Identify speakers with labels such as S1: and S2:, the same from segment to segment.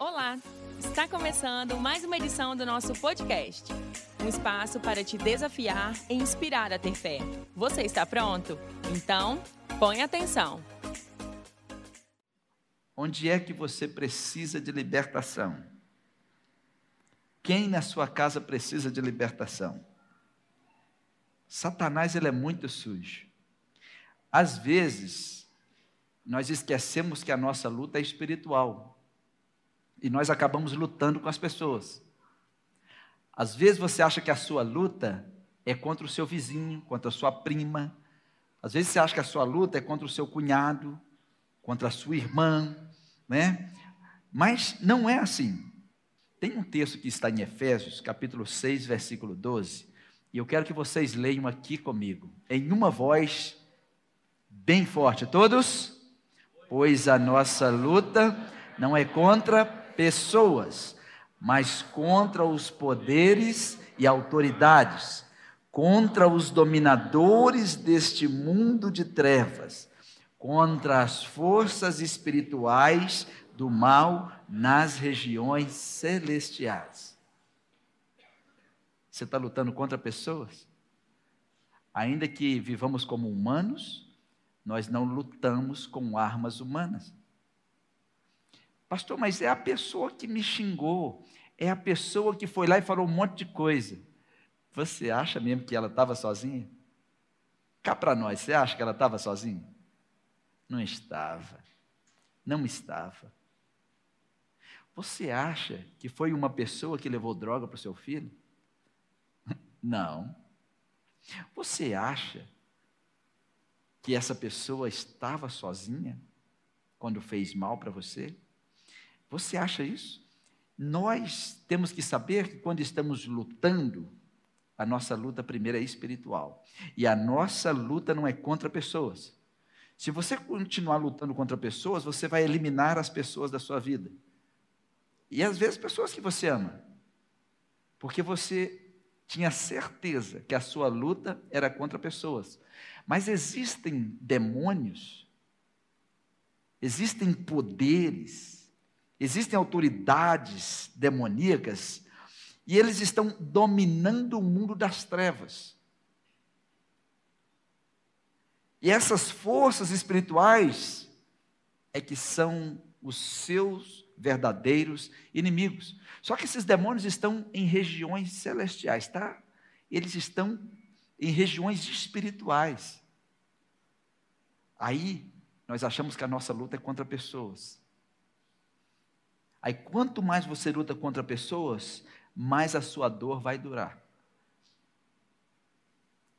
S1: Olá! Está começando mais uma edição do nosso podcast. Um espaço para te desafiar e inspirar a ter fé. Você está pronto? Então, põe atenção.
S2: Onde é que você precisa de libertação? Quem na sua casa precisa de libertação? Satanás ele é muito sujo. Às vezes, nós esquecemos que a nossa luta é espiritual. E nós acabamos lutando com as pessoas. Às vezes você acha que a sua luta é contra o seu vizinho, contra a sua prima. Às vezes você acha que a sua luta é contra o seu cunhado, contra a sua irmã, né? Mas não é assim. Tem um texto que está em Efésios, capítulo 6, versículo 12, e eu quero que vocês leiam aqui comigo, em uma voz bem forte. Todos? Pois a nossa luta não é contra pessoas, mas contra os poderes e autoridades, contra os dominadores deste mundo de trevas, contra as forças espirituais do mal nas regiões celestiais. Você está lutando contra pessoas? Ainda que vivamos como humanos, nós não lutamos com armas humanas. Pastor, mas é a pessoa que me xingou, é a pessoa que foi lá e falou um monte de coisa. Você acha mesmo que ela estava sozinha? Cá para nós, você acha que ela estava sozinha? Não estava. Não estava. Você acha que foi uma pessoa que levou droga para o seu filho? Não. Você acha que essa pessoa estava sozinha quando fez mal para você? Você acha isso? Nós temos que saber que quando estamos lutando, a nossa luta primeiro é espiritual. E a nossa luta não é contra pessoas. Se você continuar lutando contra pessoas, você vai eliminar as pessoas da sua vida. E às vezes pessoas que você ama. Porque você tinha certeza que a sua luta era contra pessoas. Mas existem demônios, existem poderes, Existem autoridades demoníacas e eles estão dominando o mundo das trevas. E essas forças espirituais é que são os seus verdadeiros inimigos. Só que esses demônios estão em regiões celestiais, tá? Eles estão em regiões espirituais. Aí nós achamos que a nossa luta é contra pessoas. Aí quanto mais você luta contra pessoas, mais a sua dor vai durar.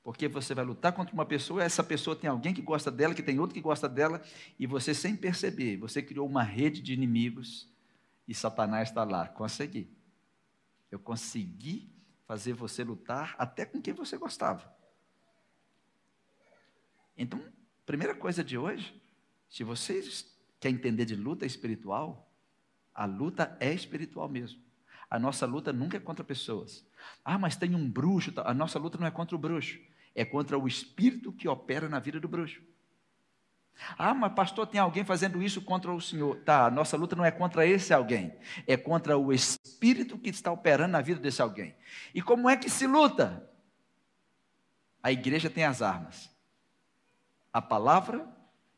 S2: Porque você vai lutar contra uma pessoa, essa pessoa tem alguém que gosta dela, que tem outro que gosta dela, e você sem perceber, você criou uma rede de inimigos e Satanás está lá. Consegui. Eu consegui fazer você lutar até com quem você gostava. Então, primeira coisa de hoje, se vocês querem entender de luta espiritual, a luta é espiritual mesmo. A nossa luta nunca é contra pessoas. Ah, mas tem um bruxo. A nossa luta não é contra o bruxo. É contra o espírito que opera na vida do bruxo. Ah, mas pastor, tem alguém fazendo isso contra o senhor. Tá, a nossa luta não é contra esse alguém. É contra o espírito que está operando na vida desse alguém. E como é que se luta? A igreja tem as armas: a palavra,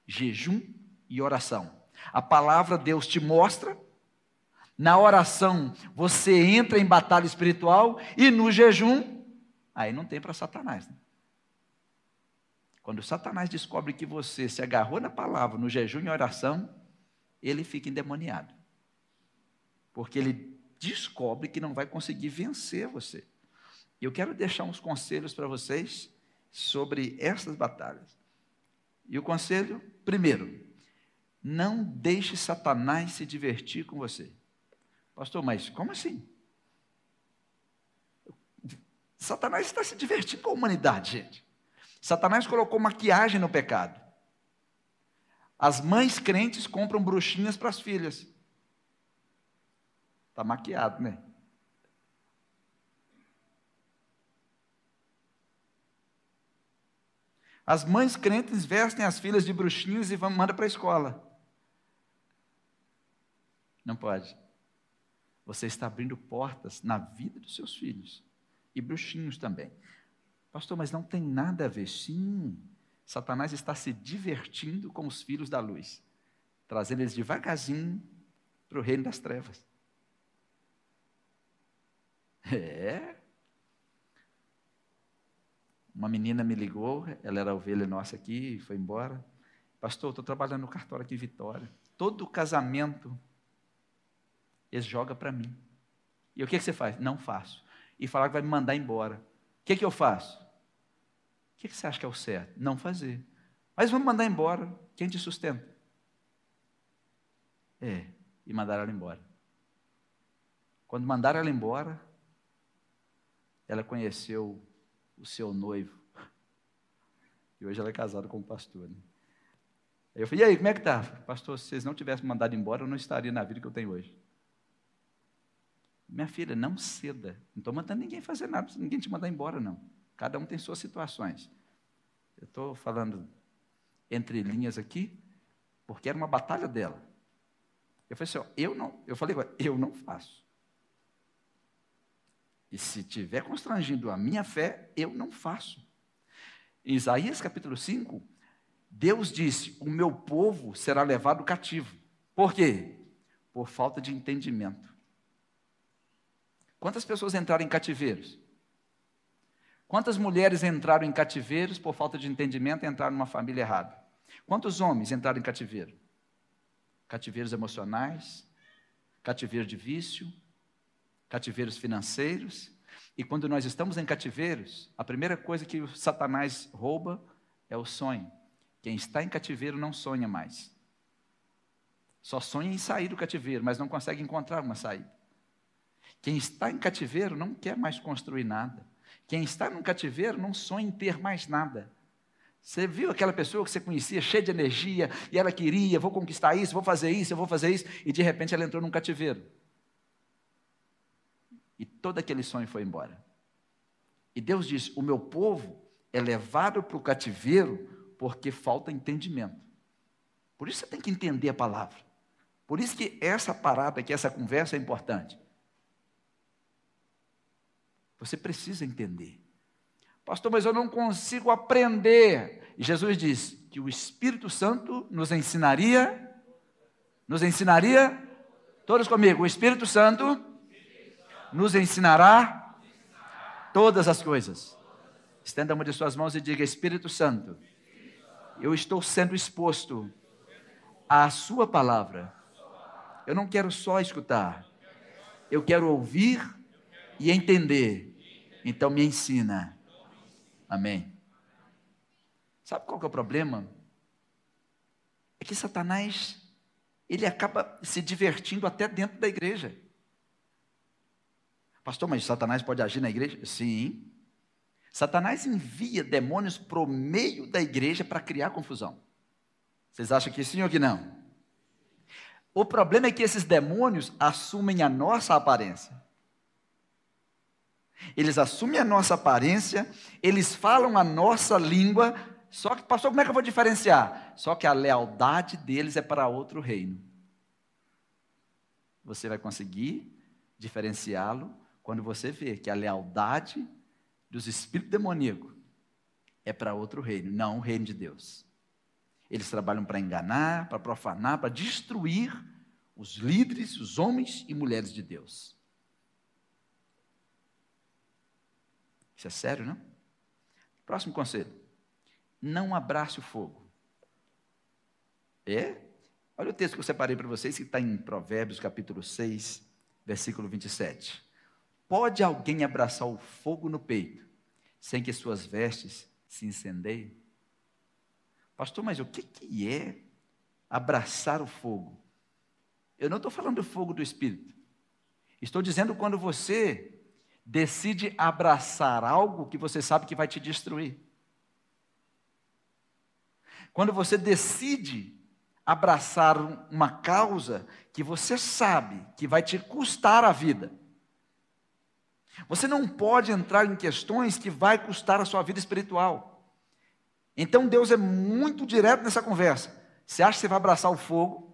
S2: jejum e oração. A palavra Deus te mostra, na oração, você entra em batalha espiritual e no jejum, aí não tem para Satanás. Né? Quando Satanás descobre que você se agarrou na palavra, no jejum e oração, ele fica endemoniado. Porque ele descobre que não vai conseguir vencer você. E eu quero deixar uns conselhos para vocês sobre essas batalhas. E o conselho, primeiro, não deixe Satanás se divertir com você. Pastor, mas como assim? Satanás está se divertindo com a humanidade, gente. Satanás colocou maquiagem no pecado. As mães crentes compram bruxinhas para as filhas. Está maquiado, né? As mães crentes vestem as filhas de bruxinhas e mandam para a escola. Não pode. Você está abrindo portas na vida dos seus filhos e bruxinhos também. Pastor, mas não tem nada a ver. Sim, Satanás está se divertindo com os filhos da luz, trazendo eles devagarzinho para o reino das trevas. É. Uma menina me ligou, ela era ovelha nossa aqui, foi embora. Pastor, estou trabalhando no cartório aqui em Vitória. Todo casamento, eles jogam para mim. E o que, que você faz? Não faço. E falar que vai me mandar embora. O que, que eu faço? O que, que você acha que é o certo? Não fazer. Mas vamos mandar embora. Quem te sustenta? É, e mandaram ela embora. Quando mandaram ela embora, ela conheceu o seu noivo. E hoje ela é casada com o pastor. Né? Aí eu falei, e aí, como é que tá? Pastor, se vocês não tivessem mandado embora, eu não estaria na vida que eu tenho hoje. Minha filha, não ceda. Não estou mandando ninguém fazer nada, ninguém te mandar embora, não. Cada um tem suas situações. Eu estou falando entre linhas aqui, porque era uma batalha dela. Eu falei assim, ó, eu não, eu falei, eu não faço. E se tiver constrangindo a minha fé, eu não faço. Em Isaías capítulo 5, Deus disse: O meu povo será levado cativo. Por quê? Por falta de entendimento. Quantas pessoas entraram em cativeiros? Quantas mulheres entraram em cativeiros por falta de entendimento e entraram numa família errada? Quantos homens entraram em cativeiro? Cativeiros emocionais, cativeiro de vício, cativeiros financeiros. E quando nós estamos em cativeiros, a primeira coisa que o Satanás rouba é o sonho. Quem está em cativeiro não sonha mais. Só sonha em sair do cativeiro, mas não consegue encontrar uma saída. Quem está em cativeiro não quer mais construir nada. Quem está no cativeiro não sonha em ter mais nada. Você viu aquela pessoa que você conhecia, cheia de energia, e ela queria, vou conquistar isso, vou fazer isso, eu vou fazer isso, e de repente ela entrou num cativeiro. E todo aquele sonho foi embora. E Deus diz: O meu povo é levado para o cativeiro porque falta entendimento. Por isso você tem que entender a palavra. Por isso que essa parada aqui, essa conversa é importante. Você precisa entender. Pastor, mas eu não consigo aprender. E Jesus diz que o Espírito Santo nos ensinaria, nos ensinaria, todos comigo, o Espírito Santo nos ensinará todas as coisas. Estenda uma de suas mãos e diga: Espírito Santo, eu estou sendo exposto à Sua palavra. Eu não quero só escutar, eu quero ouvir e entender. Então me ensina. Amém. Sabe qual que é o problema? É que Satanás, ele acaba se divertindo até dentro da igreja. Pastor, mas Satanás pode agir na igreja? Sim. Satanás envia demônios para meio da igreja para criar confusão. Vocês acham que sim ou que não? O problema é que esses demônios assumem a nossa aparência. Eles assumem a nossa aparência, eles falam a nossa língua, só que, pastor, como é que eu vou diferenciar? Só que a lealdade deles é para outro reino. Você vai conseguir diferenciá-lo quando você vê que a lealdade dos espíritos demoníacos é para outro reino, não o reino de Deus. Eles trabalham para enganar, para profanar, para destruir os líderes, os homens e mulheres de Deus. Isso é sério, não? Próximo conselho. Não abrace o fogo. É? Olha o texto que eu separei para vocês, que está em Provérbios capítulo 6, versículo 27. Pode alguém abraçar o fogo no peito sem que suas vestes se incendeiem? Pastor, mas o que, que é abraçar o fogo? Eu não estou falando do fogo do Espírito. Estou dizendo quando você decide abraçar algo que você sabe que vai te destruir. Quando você decide abraçar uma causa que você sabe que vai te custar a vida. Você não pode entrar em questões que vai custar a sua vida espiritual. Então Deus é muito direto nessa conversa. Você acha que você vai abraçar o fogo?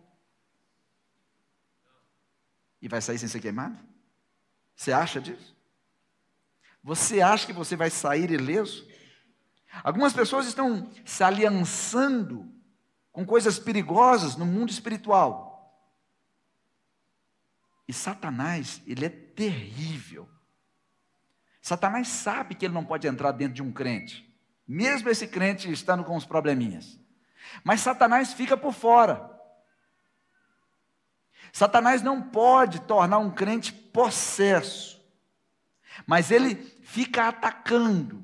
S2: e vai sair sem ser queimado? Você acha disso? Você acha que você vai sair ileso? Algumas pessoas estão se aliançando com coisas perigosas no mundo espiritual. E Satanás, ele é terrível. Satanás sabe que ele não pode entrar dentro de um crente, mesmo esse crente estando com os probleminhas. Mas Satanás fica por fora. Satanás não pode tornar um crente possesso, mas ele fica atacando.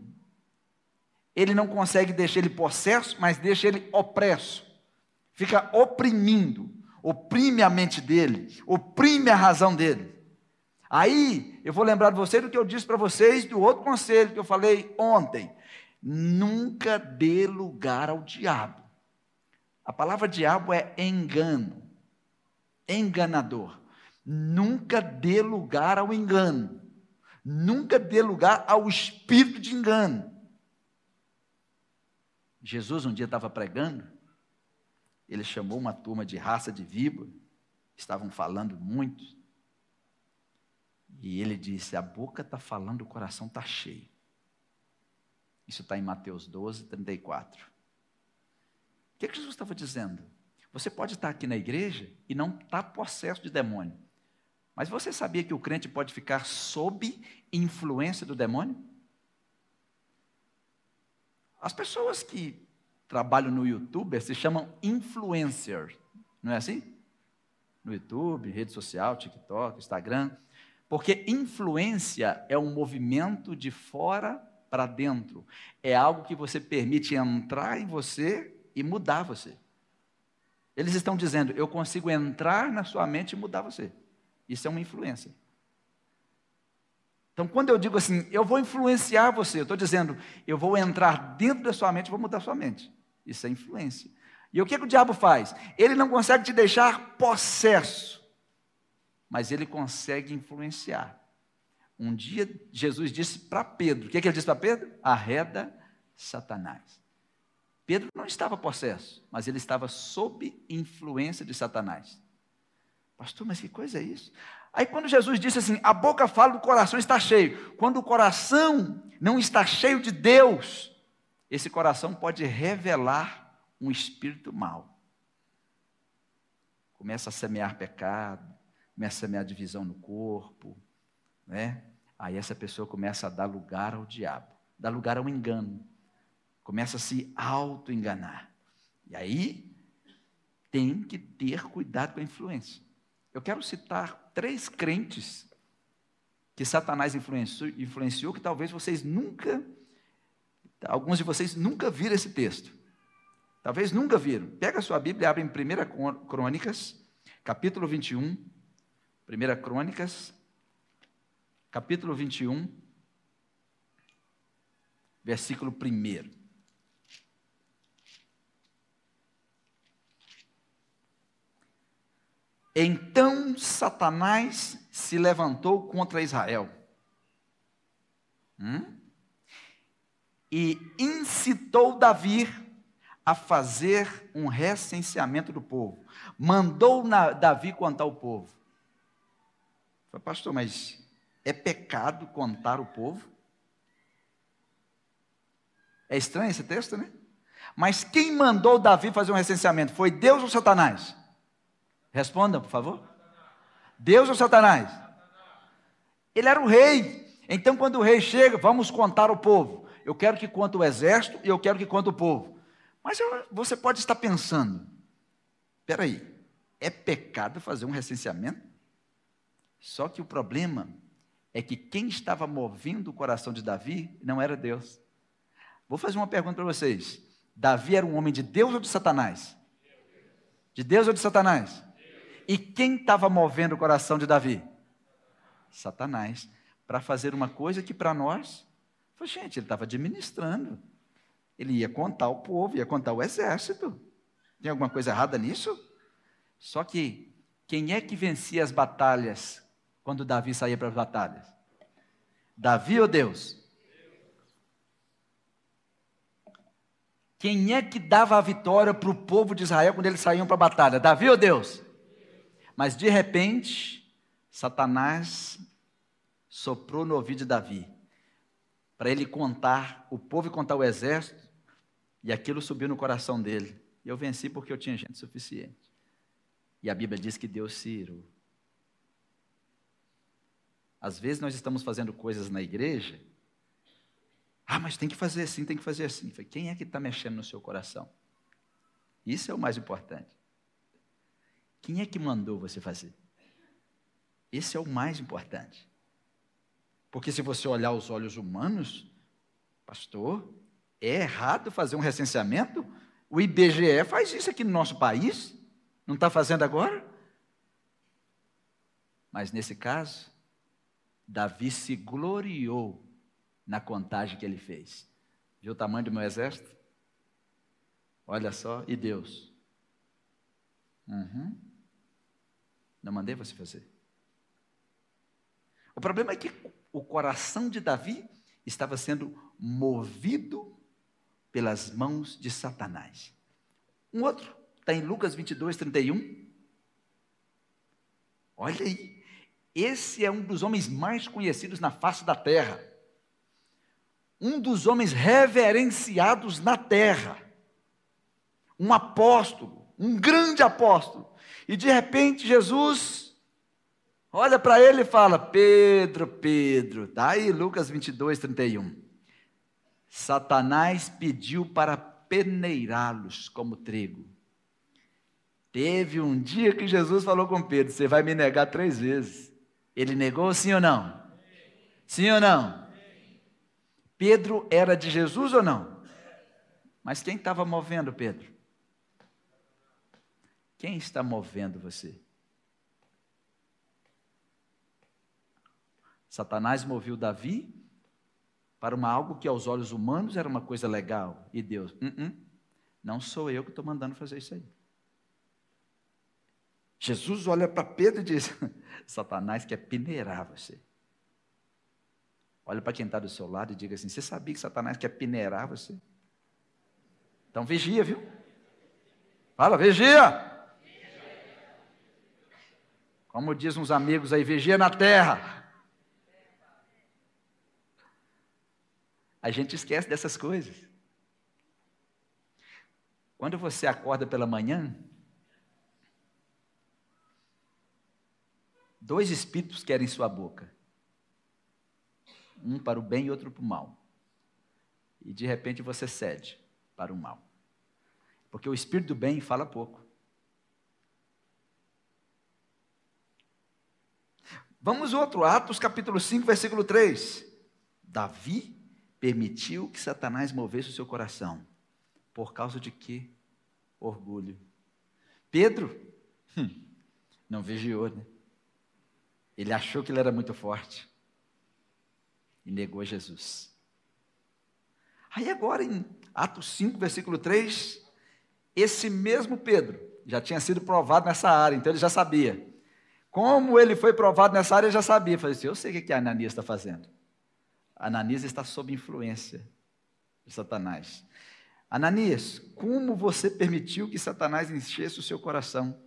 S2: Ele não consegue deixar ele possesso, mas deixa ele opresso. Fica oprimindo, oprime a mente dele, oprime a razão dele. Aí eu vou lembrar de você do que eu disse para vocês do outro conselho que eu falei ontem. Nunca dê lugar ao diabo. A palavra diabo é engano enganador. Nunca dê lugar ao engano. Nunca dê lugar ao espírito de engano. Jesus um dia estava pregando, ele chamou uma turma de raça de víbora, estavam falando muito, e ele disse: A boca está falando, o coração está cheio. Isso está em Mateus 12, 34. O que, que Jesus estava dizendo? Você pode estar aqui na igreja e não estar tá possesso de demônio. Mas você sabia que o crente pode ficar sob influência do demônio? As pessoas que trabalham no YouTube se chamam influencers, não é assim? No YouTube, rede social, TikTok, Instagram. Porque influência é um movimento de fora para dentro. É algo que você permite entrar em você e mudar você. Eles estão dizendo: eu consigo entrar na sua mente e mudar você. Isso é uma influência. Então, quando eu digo assim, eu vou influenciar você, eu estou dizendo, eu vou entrar dentro da sua mente vou mudar sua mente. Isso é influência. E o que, que o diabo faz? Ele não consegue te deixar possesso, mas ele consegue influenciar. Um dia Jesus disse para Pedro: o que, que ele disse para Pedro? Arreda Satanás. Pedro não estava possesso, mas ele estava sob influência de Satanás. Pastor, mas que coisa é isso? Aí quando Jesus disse assim, a boca fala, o coração está cheio. Quando o coração não está cheio de Deus, esse coração pode revelar um espírito mau. Começa a semear pecado, começa a semear divisão no corpo, né? Aí essa pessoa começa a dar lugar ao diabo, dá lugar ao engano começa a se auto-enganar. E aí tem que ter cuidado com a influência. Eu quero citar três crentes que Satanás influenciou, influenciou, que talvez vocês nunca, alguns de vocês nunca viram esse texto. Talvez nunca viram. Pega a sua Bíblia e abre em 1 Crônicas, capítulo 21. 1 Crônicas, capítulo 21, versículo 1. Então Satanás se levantou contra Israel hum? e incitou Davi a fazer um recenseamento do povo. Mandou Davi contar o povo. Falei, pastor, mas é pecado contar o povo? É estranho esse texto, né? Mas quem mandou Davi fazer um recenseamento? Foi Deus ou Satanás? Respondam, por favor. Deus ou Satanás? Ele era o rei. Então, quando o rei chega, vamos contar o povo. Eu quero que conte o exército e eu quero que conte o povo. Mas eu, você pode estar pensando: espera aí, é pecado fazer um recenseamento? Só que o problema é que quem estava movendo o coração de Davi não era Deus. Vou fazer uma pergunta para vocês: Davi era um homem de Deus ou de Satanás? De Deus ou de Satanás? E quem estava movendo o coração de Davi? Satanás. Para fazer uma coisa que para nós, foi, gente, ele estava administrando. Ele ia contar o povo, ia contar o exército. Tem alguma coisa errada nisso? Só que quem é que vencia as batalhas quando Davi saía para as batalhas? Davi ou Deus? Quem é que dava a vitória para o povo de Israel quando eles saíam para a batalha? Davi ou Deus? Mas de repente, Satanás soprou no ouvido de Davi para ele contar, o povo contar o exército, e aquilo subiu no coração dele. E eu venci porque eu tinha gente suficiente. E a Bíblia diz que Deus se irou. Às vezes nós estamos fazendo coisas na igreja. Ah, mas tem que fazer assim, tem que fazer assim. Quem é que está mexendo no seu coração? Isso é o mais importante. Quem é que mandou você fazer? Esse é o mais importante. Porque se você olhar os olhos humanos, pastor, é errado fazer um recenseamento? O IBGE faz isso aqui no nosso país, não está fazendo agora? Mas nesse caso, Davi se gloriou na contagem que ele fez. Viu o tamanho do meu exército? Olha só, e Deus? Uhum. Não mandei você fazer. O problema é que o coração de Davi estava sendo movido pelas mãos de Satanás. Um outro, está em Lucas 22, 31. Olha aí, esse é um dos homens mais conhecidos na face da terra. Um dos homens reverenciados na terra. Um apóstolo, um grande apóstolo. E de repente Jesus olha para ele e fala: Pedro, Pedro, está aí Lucas 22, 31. Satanás pediu para peneirá-los como trigo. Teve um dia que Jesus falou com Pedro: Você vai me negar três vezes. Ele negou sim ou não? Sim ou não? Pedro era de Jesus ou não? Mas quem estava movendo Pedro? Quem está movendo você? Satanás moveu Davi para uma algo que aos olhos humanos era uma coisa legal. E Deus, uh -uh, não sou eu que estou mandando fazer isso aí. Jesus olha para Pedro e diz: Satanás quer peneirar você. Olha para quem está do seu lado e diga assim: Você sabia que Satanás quer peneirar você? Então vigia, viu? Fala, vigia! Como diz uns amigos aí, vigia na terra. A gente esquece dessas coisas. Quando você acorda pela manhã, dois espíritos querem sua boca. Um para o bem e outro para o mal. E de repente você cede para o mal. Porque o espírito do bem fala pouco. Vamos outro, Atos capítulo 5, versículo 3. Davi permitiu que Satanás movesse o seu coração. Por causa de quê? Orgulho. Pedro hum, não vigiou, né? Ele achou que ele era muito forte e negou Jesus. Aí agora em Atos 5, versículo 3, esse mesmo Pedro já tinha sido provado nessa área, então ele já sabia. Como ele foi provado nessa área, ele já sabia. Falei assim, eu sei o que a Ananias está fazendo. Ananias está sob influência de Satanás. Ananias, como você permitiu que Satanás enchesse o seu coração?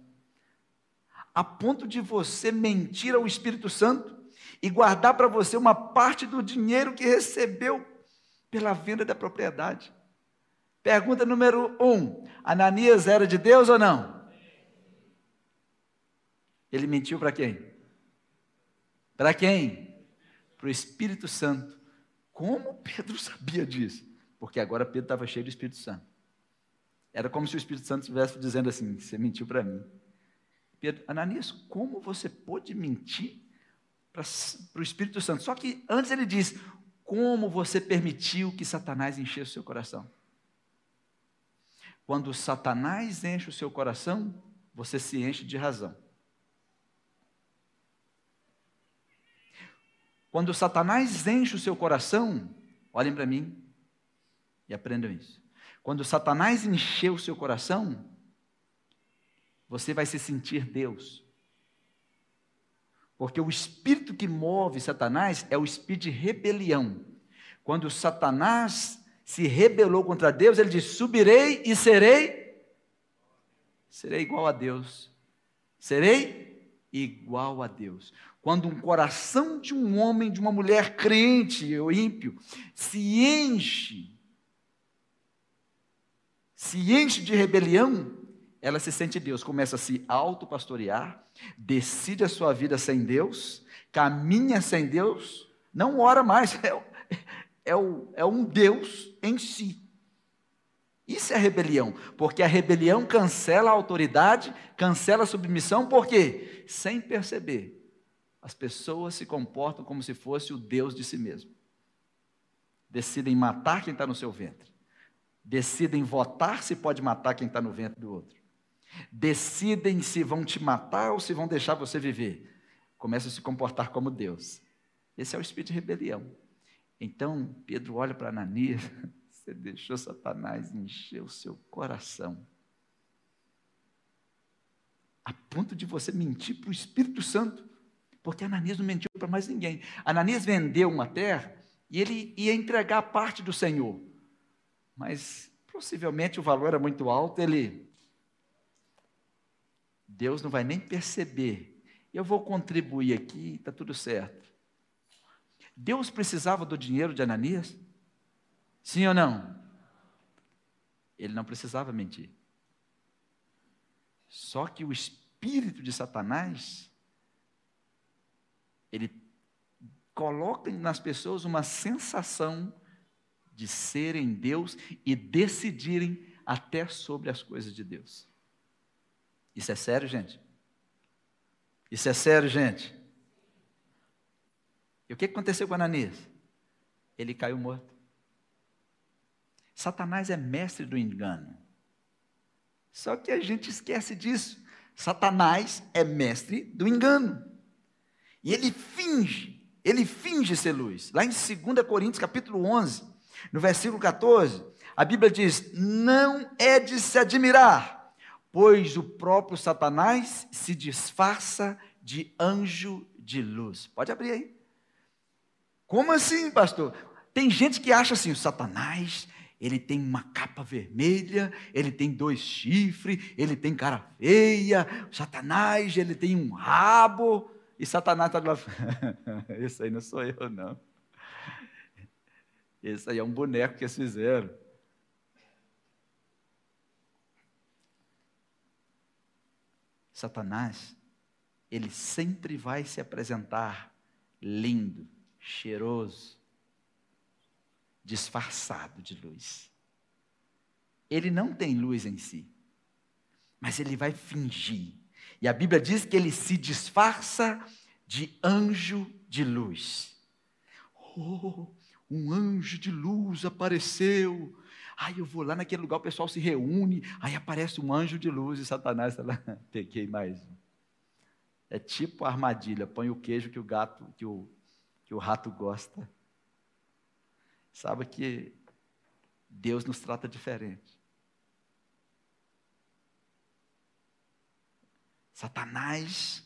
S2: A ponto de você mentir ao Espírito Santo e guardar para você uma parte do dinheiro que recebeu pela venda da propriedade. Pergunta número um: Ananias era de Deus ou não? Ele mentiu para quem? Para quem? Para o Espírito Santo. Como Pedro sabia disso? Porque agora Pedro estava cheio do Espírito Santo. Era como se o Espírito Santo estivesse dizendo assim: Você mentiu para mim. Pedro, Ananias, como você pôde mentir para o Espírito Santo? Só que antes ele diz: Como você permitiu que Satanás enchesse o seu coração? Quando Satanás enche o seu coração, você se enche de razão. Quando Satanás enche o seu coração, olhem para mim e aprendam isso. Quando Satanás encher o seu coração, você vai se sentir Deus. Porque o espírito que move Satanás é o espírito de rebelião. Quando Satanás se rebelou contra Deus, ele diz: Subirei e serei, serei igual a Deus. Serei igual a Deus. Quando um coração de um homem, de uma mulher crente ou ímpio, se enche, se enche de rebelião, ela se sente Deus, começa a se autopastorear, decide a sua vida sem Deus, caminha sem Deus, não ora mais, é, é, é um Deus em si. Isso é rebelião, porque a rebelião cancela a autoridade, cancela a submissão, por quê? Sem perceber, as pessoas se comportam como se fosse o Deus de si mesmo. Decidem matar quem está no seu ventre, decidem votar se pode matar quem está no ventre do outro, decidem se vão te matar ou se vão deixar você viver. Começam a se comportar como Deus. Esse é o espírito de rebelião. Então, Pedro olha para Ananias Você deixou Satanás encher o seu coração. A ponto de você mentir para o Espírito Santo. Porque Ananias não mentiu para mais ninguém. Ananias vendeu uma terra e ele ia entregar parte do Senhor. Mas possivelmente o valor era muito alto, ele. Deus não vai nem perceber. Eu vou contribuir aqui, está tudo certo. Deus precisava do dinheiro de Ananias? Sim ou não? Ele não precisava mentir. Só que o espírito de Satanás, ele coloca nas pessoas uma sensação de serem Deus e decidirem até sobre as coisas de Deus. Isso é sério, gente? Isso é sério, gente? E o que aconteceu com Ananias? Ele caiu morto. Satanás é mestre do engano. Só que a gente esquece disso. Satanás é mestre do engano. E ele finge, ele finge ser luz. Lá em 2 Coríntios, capítulo 11, no versículo 14, a Bíblia diz: Não é de se admirar, pois o próprio Satanás se disfarça de anjo de luz. Pode abrir aí. Como assim, pastor? Tem gente que acha assim: o Satanás ele tem uma capa vermelha, ele tem dois chifres, ele tem cara feia, Satanás, ele tem um rabo, e Satanás está lá. Esse aí não sou eu, não. Esse aí é um boneco que eles fizeram. Satanás, ele sempre vai se apresentar lindo, cheiroso, disfarçado de luz. Ele não tem luz em si, mas ele vai fingir. E a Bíblia diz que ele se disfarça de anjo de luz. Oh, um anjo de luz apareceu. Aí eu vou lá naquele lugar, o pessoal se reúne, aí aparece um anjo de luz e Satanás está lá. Peguei mais um. É tipo armadilha, põe o queijo que o gato, que o, que o rato gosta. Sabe que Deus nos trata diferente. Satanás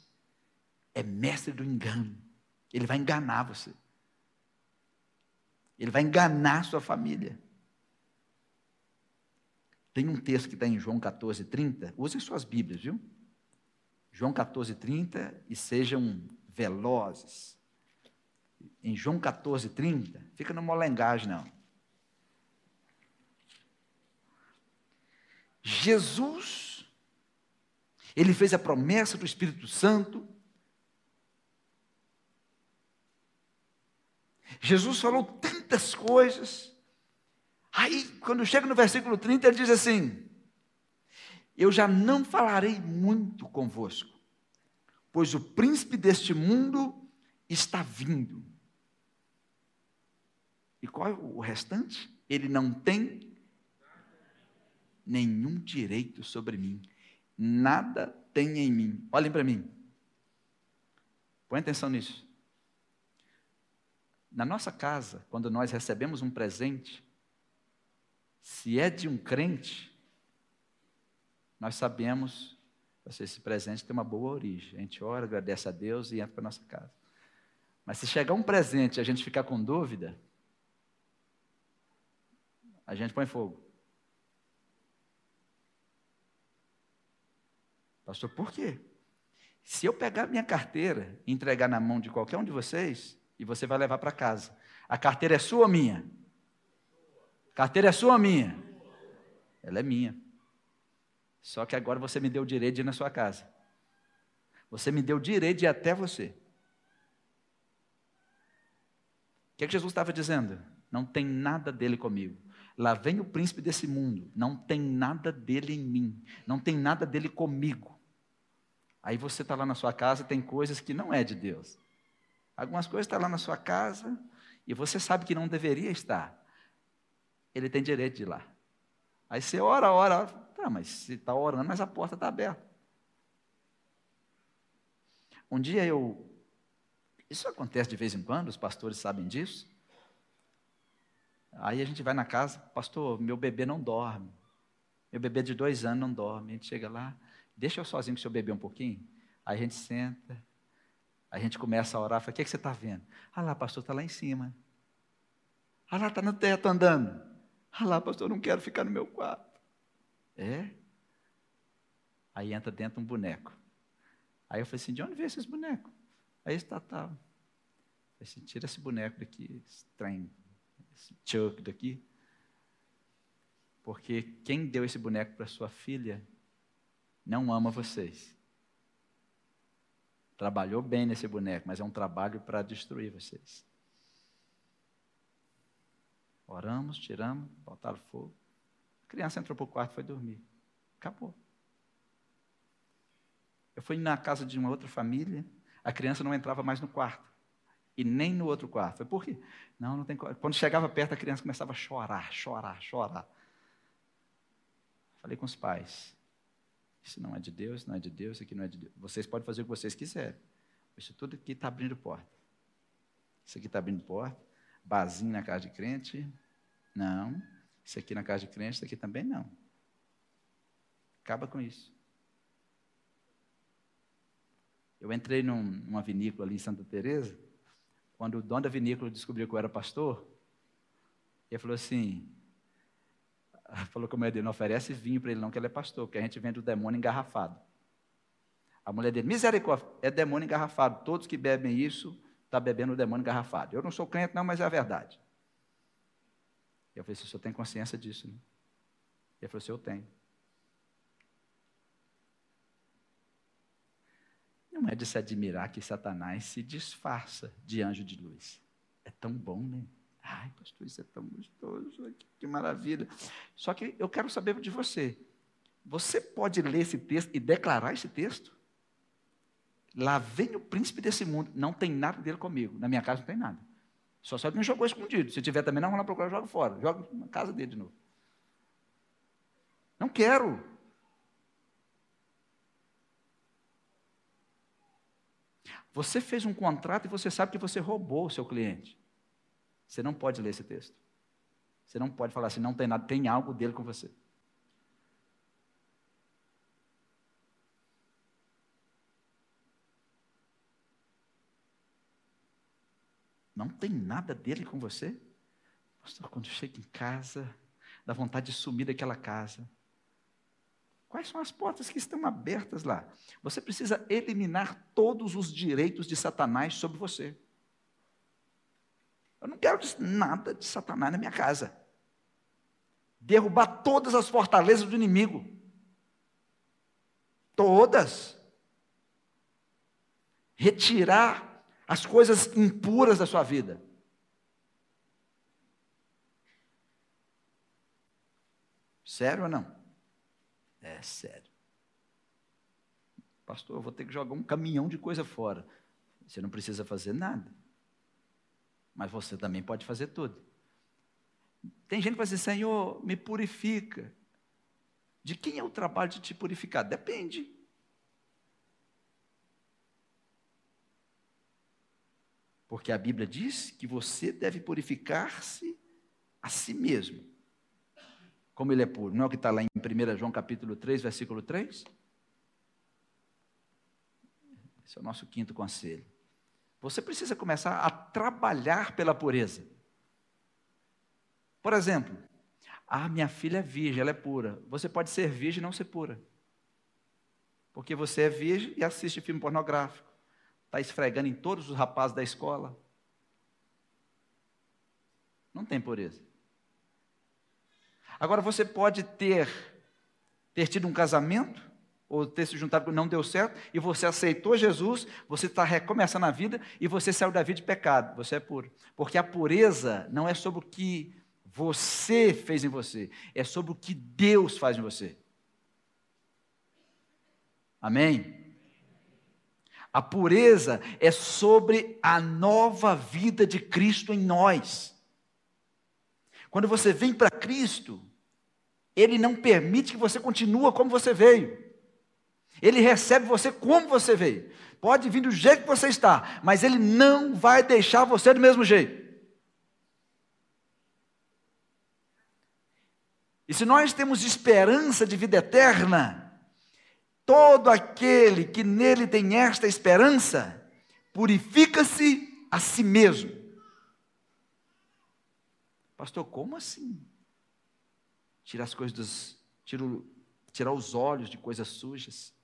S2: é mestre do engano. Ele vai enganar você. Ele vai enganar sua família. Tem um texto que está em João 14, 30. Usem suas Bíblias, viu? João 14, 30. E sejam velozes em João 14, 30, fica no molengagem, não. Jesus, ele fez a promessa do Espírito Santo. Jesus falou tantas coisas. Aí, quando chega no versículo 30, ele diz assim: Eu já não falarei muito convosco, pois o príncipe deste mundo está vindo. E qual é o restante? Ele não tem nenhum direito sobre mim. Nada tem em mim. Olhem para mim. Põe atenção nisso. Na nossa casa, quando nós recebemos um presente, se é de um crente, nós sabemos se esse presente tem uma boa origem. A gente ora, agradece a Deus e entra para a nossa casa. Mas se chegar um presente e a gente ficar com dúvida, a gente põe fogo. Pastor, por quê? Se eu pegar minha carteira e entregar na mão de qualquer um de vocês, e você vai levar para casa, a carteira é sua ou minha? Carteira é sua ou minha? Ela é minha. Só que agora você me deu o direito de ir na sua casa. Você me deu o direito de ir até você. O que, é que Jesus estava dizendo? Não tem nada dele comigo. Lá vem o príncipe desse mundo. Não tem nada dele em mim. Não tem nada dele comigo. Aí você está lá na sua casa, tem coisas que não é de Deus. Algumas coisas estão tá lá na sua casa e você sabe que não deveria estar. Ele tem direito de ir lá. Aí você ora, ora, ora. Tá, mas se está orando, mas a porta está aberta. Um dia eu. Isso acontece de vez em quando, os pastores sabem disso. Aí a gente vai na casa, pastor, meu bebê não dorme. Meu bebê de dois anos não dorme. A gente chega lá, deixa eu sozinho com o seu bebê um pouquinho. Aí a gente senta, a gente começa a orar, fala, o que, é que você está vendo? Ah lá, pastor, está lá em cima. Ah lá, está no teto andando. Ah lá, pastor, não quero ficar no meu quarto. É? Aí entra dentro um boneco. Aí eu falei assim, de onde veio esses bonecos? Aí está, tá. Falei assim, tira esse boneco daqui, estranho esse Chuck daqui. Porque quem deu esse boneco para sua filha não ama vocês. Trabalhou bem nesse boneco, mas é um trabalho para destruir vocês. Oramos, tiramos, botaram fogo. A criança entrou para o quarto e foi dormir. Acabou. Eu fui na casa de uma outra família, a criança não entrava mais no quarto e nem no outro quarto. Foi por quê? Não, não tem. Quando chegava perto, a criança começava a chorar, chorar, chorar. Falei com os pais. Isso não é de Deus, não é de Deus, isso aqui não é de Deus. Vocês podem fazer o que vocês quiserem. Isso tudo aqui está abrindo porta. Isso aqui está abrindo porta. Bazinho na casa de crente. Não. Isso aqui na casa de crente, isso aqui também não. Acaba com isso. Eu entrei num, numa vinícola ali em Santa Teresa quando o dono da vinícola descobriu que eu era pastor, ele falou assim, falou com a mulher dele, não oferece vinho para ele não, que ele é pastor, porque a gente vende o demônio engarrafado. A mulher dele, misericórdia, é demônio engarrafado. Todos que bebem isso, estão tá bebendo o demônio engarrafado. Eu não sou crente não, mas é a verdade. Eu falei, se o senhor tem consciência disso, né? Ele falou, se eu tenho. Não é de se admirar que Satanás se disfarça de anjo de luz. É tão bom, né? Ai, pastor, isso é tão gostoso, que maravilha. Só que eu quero saber de você. Você pode ler esse texto e declarar esse texto? Lá vem o príncipe desse mundo, não tem nada dele comigo. Na minha casa não tem nada. Só que não jogou escondido. Se tiver também, não, vamos lá procurar, joga fora. Joga na casa dele de novo. Não quero. Você fez um contrato e você sabe que você roubou o seu cliente. Você não pode ler esse texto. Você não pode falar assim, não tem nada, tem algo dele com você. Não tem nada dele com você? Pastor, quando chega em casa, dá vontade de sumir daquela casa. Quais são as portas que estão abertas lá? Você precisa eliminar todos os direitos de Satanás sobre você. Eu não quero nada de Satanás na minha casa. Derrubar todas as fortalezas do inimigo. Todas. Retirar as coisas impuras da sua vida. Sério ou não? É sério. Pastor, eu vou ter que jogar um caminhão de coisa fora. Você não precisa fazer nada. Mas você também pode fazer tudo. Tem gente que vai dizer, Senhor, me purifica. De quem é o trabalho de te purificar? Depende. Porque a Bíblia diz que você deve purificar-se a si mesmo como ele é puro. Não é o que está lá em 1 João capítulo 3, versículo 3? Esse é o nosso quinto conselho. Você precisa começar a trabalhar pela pureza. Por exemplo, ah, minha filha é virgem, ela é pura. Você pode ser virgem e não ser pura. Porque você é virgem e assiste filme pornográfico. Está esfregando em todos os rapazes da escola. Não tem pureza. Agora você pode ter ter tido um casamento ou ter se juntado não deu certo e você aceitou Jesus, você está recomeçando a vida e você saiu da vida de pecado. Você é puro, porque a pureza não é sobre o que você fez em você, é sobre o que Deus faz em você. Amém? A pureza é sobre a nova vida de Cristo em nós. Quando você vem para Cristo, Ele não permite que você continue como você veio. Ele recebe você como você veio. Pode vir do jeito que você está, mas Ele não vai deixar você do mesmo jeito. E se nós temos esperança de vida eterna, Todo aquele que nele tem esta esperança, purifica-se a si mesmo. Pastor, como assim? Tirar as coisas dos, tirar, os olhos de coisas sujas.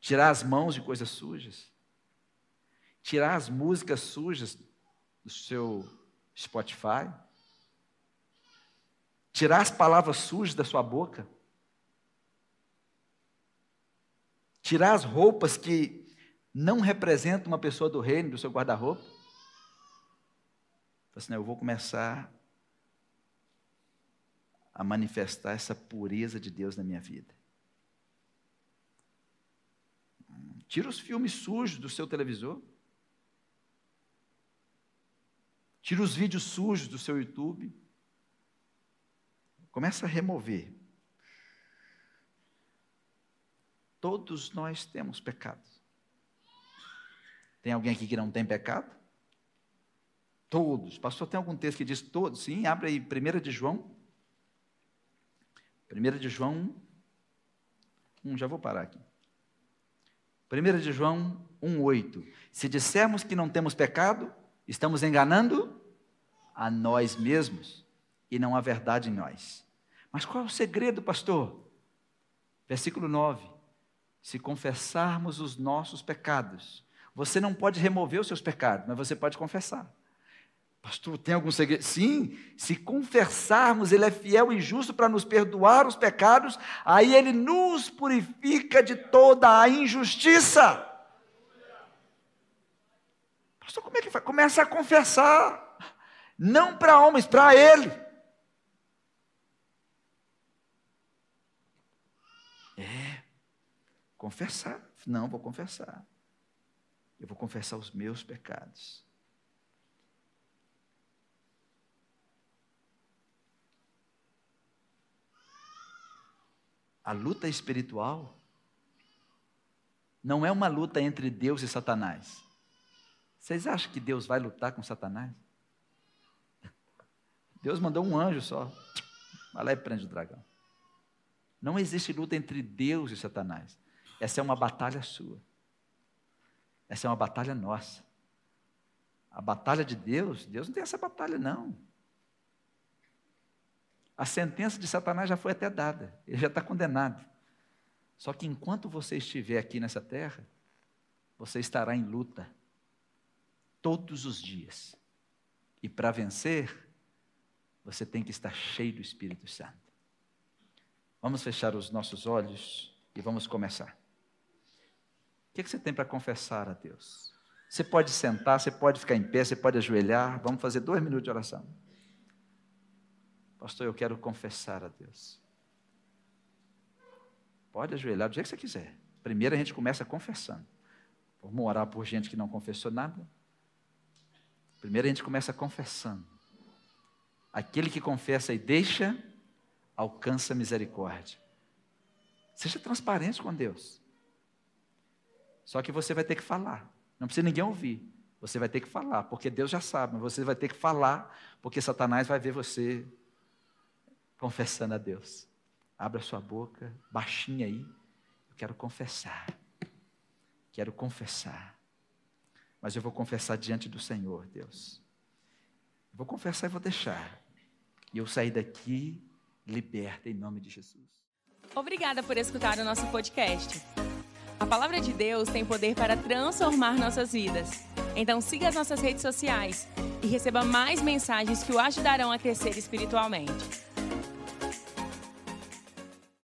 S2: Tirar as mãos de coisas sujas. Tirar as músicas sujas do seu Spotify tirar as palavras sujas da sua boca, tirar as roupas que não representam uma pessoa do reino, do seu guarda-roupa. Assim, eu vou começar a manifestar essa pureza de Deus na minha vida. Tira os filmes sujos do seu televisor. Tira os vídeos sujos do seu YouTube. Começa a remover. Todos nós temos pecados. Tem alguém aqui que não tem pecado? Todos. Pastor, tem algum texto que diz todos? Sim, abre aí, 1 de João. 1 de João Hum, já vou parar aqui. 1 de João 1,8. Se dissermos que não temos pecado, estamos enganando a nós mesmos e não há verdade em nós. Mas qual é o segredo, pastor? Versículo 9: Se confessarmos os nossos pecados, você não pode remover os seus pecados, mas você pode confessar. Pastor, tem algum segredo? Sim, se confessarmos, Ele é fiel e justo para nos perdoar os pecados, aí Ele nos purifica de toda a injustiça. Pastor, como é que faz? Começa a confessar, não para homens, para Ele. Confessar. Não, vou confessar. Eu vou confessar os meus pecados. A luta espiritual não é uma luta entre Deus e Satanás. Vocês acham que Deus vai lutar com Satanás? Deus mandou um anjo só. Vai lá e prende o dragão. Não existe luta entre Deus e Satanás. Essa é uma batalha sua. Essa é uma batalha nossa. A batalha de Deus, Deus não tem essa batalha, não. A sentença de Satanás já foi até dada, ele já está condenado. Só que enquanto você estiver aqui nessa terra, você estará em luta todos os dias. E para vencer, você tem que estar cheio do Espírito Santo. Vamos fechar os nossos olhos e vamos começar. O que você tem para confessar a Deus? Você pode sentar, você pode ficar em pé, você pode ajoelhar. Vamos fazer dois minutos de oração. Pastor, eu quero confessar a Deus. Pode ajoelhar do jeito que você quiser. Primeiro a gente começa confessando. Vamos orar por gente que não confessou nada. Primeiro a gente começa confessando. Aquele que confessa e deixa, alcança misericórdia. Seja transparente com Deus. Só que você vai ter que falar. Não precisa ninguém ouvir. Você vai ter que falar, porque Deus já sabe, mas você vai ter que falar, porque Satanás vai ver você confessando a Deus. Abra sua boca, baixinha aí. Eu quero confessar. Quero confessar. Mas eu vou confessar diante do Senhor, Deus. Eu vou confessar e vou deixar. E eu sair daqui liberta em nome de Jesus.
S1: Obrigada por escutar o nosso podcast. A palavra de Deus tem poder para transformar nossas vidas. Então siga as nossas redes sociais e receba mais mensagens que o ajudarão a crescer espiritualmente.